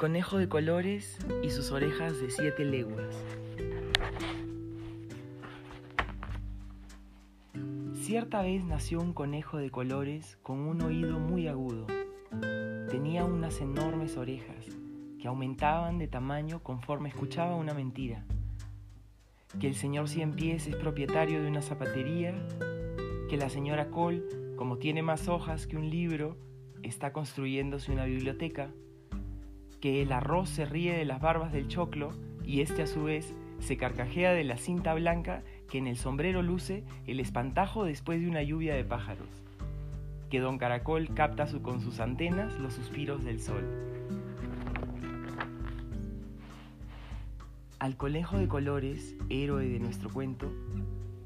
conejo de colores y sus orejas de siete leguas. Cierta vez nació un conejo de colores con un oído muy agudo. Tenía unas enormes orejas que aumentaban de tamaño conforme escuchaba una mentira. Que el señor Cien Pies es propietario de una zapatería, que la señora Cole, como tiene más hojas que un libro, está construyéndose una biblioteca, que el arroz se ríe de las barbas del choclo y este a su vez se carcajea de la cinta blanca que en el sombrero luce el espantajo después de una lluvia de pájaros, que don Caracol capta con sus antenas los suspiros del sol. Al conejo de colores, héroe de nuestro cuento,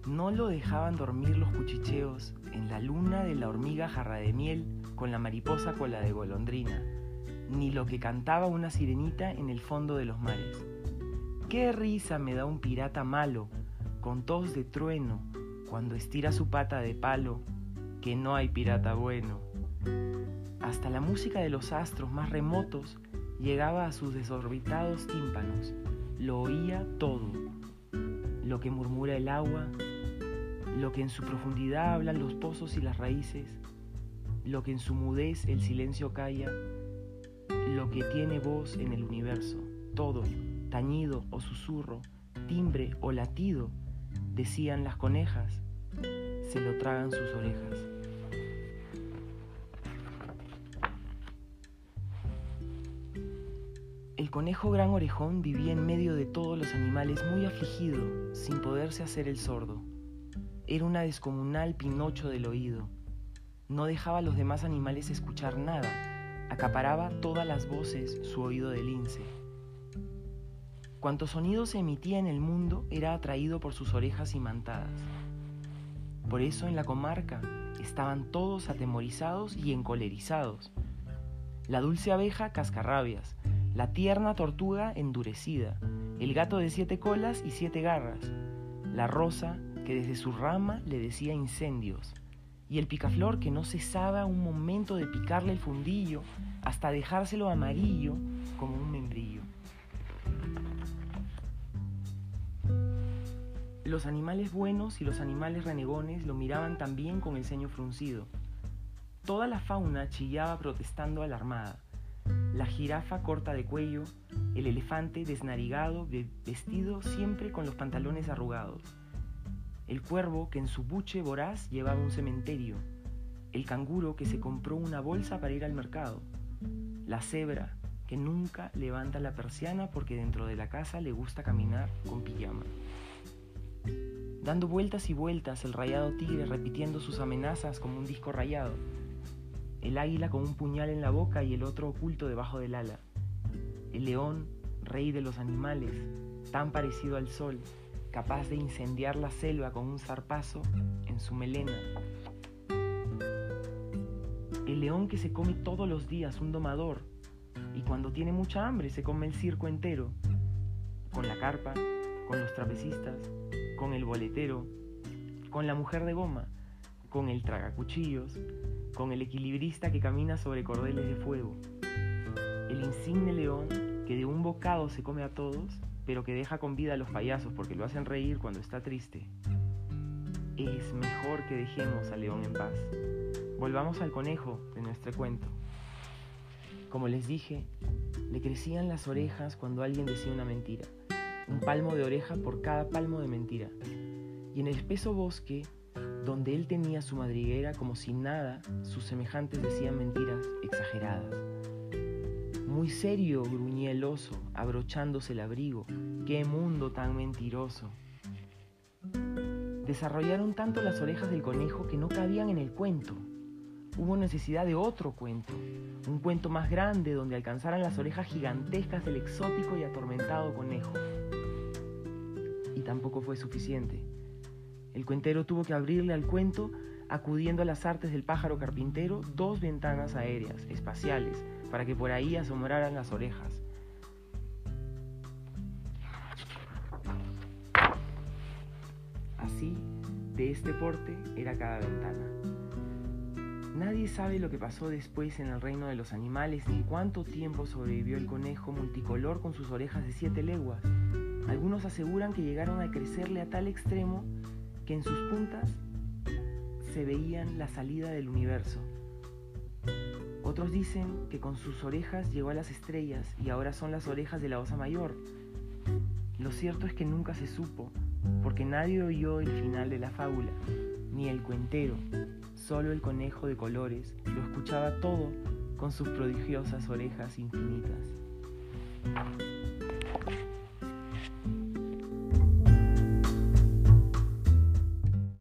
no lo dejaban dormir los cuchicheos en la luna de la hormiga jarra de miel con la mariposa cola de golondrina, ni lo que cantaba una sirenita en el fondo de los mares. Qué risa me da un pirata malo, con tos de trueno, cuando estira su pata de palo, que no hay pirata bueno. Hasta la música de los astros más remotos llegaba a sus desorbitados tímpanos, lo oía todo, lo que murmura el agua, lo que en su profundidad hablan los pozos y las raíces, lo que en su mudez el silencio calla, lo que tiene voz en el universo, todo, tañido o susurro, timbre o latido, decían las conejas, se lo tragan sus orejas. El conejo gran orejón vivía en medio de todos los animales muy afligido, sin poderse hacer el sordo. Era una descomunal pinocho del oído. No dejaba a los demás animales escuchar nada, acaparaba todas las voces su oído de lince. Cuanto sonido se emitía en el mundo era atraído por sus orejas imantadas. Por eso en la comarca estaban todos atemorizados y encolerizados. La dulce abeja cascarrabias, la tierna tortuga endurecida, el gato de siete colas y siete garras, la rosa que desde su rama le decía incendios, y el picaflor que no cesaba un momento de picarle el fundillo hasta dejárselo amarillo como un membrillo. Los animales buenos y los animales renegones lo miraban también con el ceño fruncido. Toda la fauna chillaba protestando alarmada. La jirafa corta de cuello, el elefante desnarigado, vestido siempre con los pantalones arrugados el cuervo que en su buche voraz llevaba un cementerio, el canguro que se compró una bolsa para ir al mercado, la cebra que nunca levanta la persiana porque dentro de la casa le gusta caminar con pijama. Dando vueltas y vueltas el rayado tigre repitiendo sus amenazas como un disco rayado, el águila con un puñal en la boca y el otro oculto debajo del ala, el león, rey de los animales, tan parecido al sol, capaz de incendiar la selva con un zarpazo en su melena. El león que se come todos los días un domador y cuando tiene mucha hambre se come el circo entero, con la carpa, con los trapecistas, con el boletero, con la mujer de goma, con el tragacuchillos, con el equilibrista que camina sobre cordeles de fuego, el insigne león que de un bocado se come a todos pero que deja con vida a los payasos porque lo hacen reír cuando está triste. Es mejor que dejemos al león en paz. Volvamos al conejo de nuestro cuento. Como les dije, le crecían las orejas cuando alguien decía una mentira. Un palmo de oreja por cada palmo de mentira. Y en el espeso bosque, donde él tenía su madriguera como si nada, sus semejantes decían mentiras exageradas muy serio, gruñía el oso, abrochándose el abrigo. ¡Qué mundo tan mentiroso! Desarrollaron tanto las orejas del conejo que no cabían en el cuento. Hubo necesidad de otro cuento, un cuento más grande donde alcanzaran las orejas gigantescas del exótico y atormentado conejo. Y tampoco fue suficiente. El cuentero tuvo que abrirle al cuento, acudiendo a las artes del pájaro carpintero, dos ventanas aéreas, espaciales, para que por ahí asombraran las orejas. Así, de este porte era cada ventana. Nadie sabe lo que pasó después en el reino de los animales ni cuánto tiempo sobrevivió el conejo multicolor con sus orejas de siete leguas. Algunos aseguran que llegaron a crecerle a tal extremo que en sus puntas se veían la salida del universo. Otros dicen que con sus orejas llegó a las estrellas y ahora son las orejas de la osa mayor. Lo cierto es que nunca se supo, porque nadie oyó el final de la fábula, ni el cuentero, solo el conejo de colores lo escuchaba todo con sus prodigiosas orejas infinitas.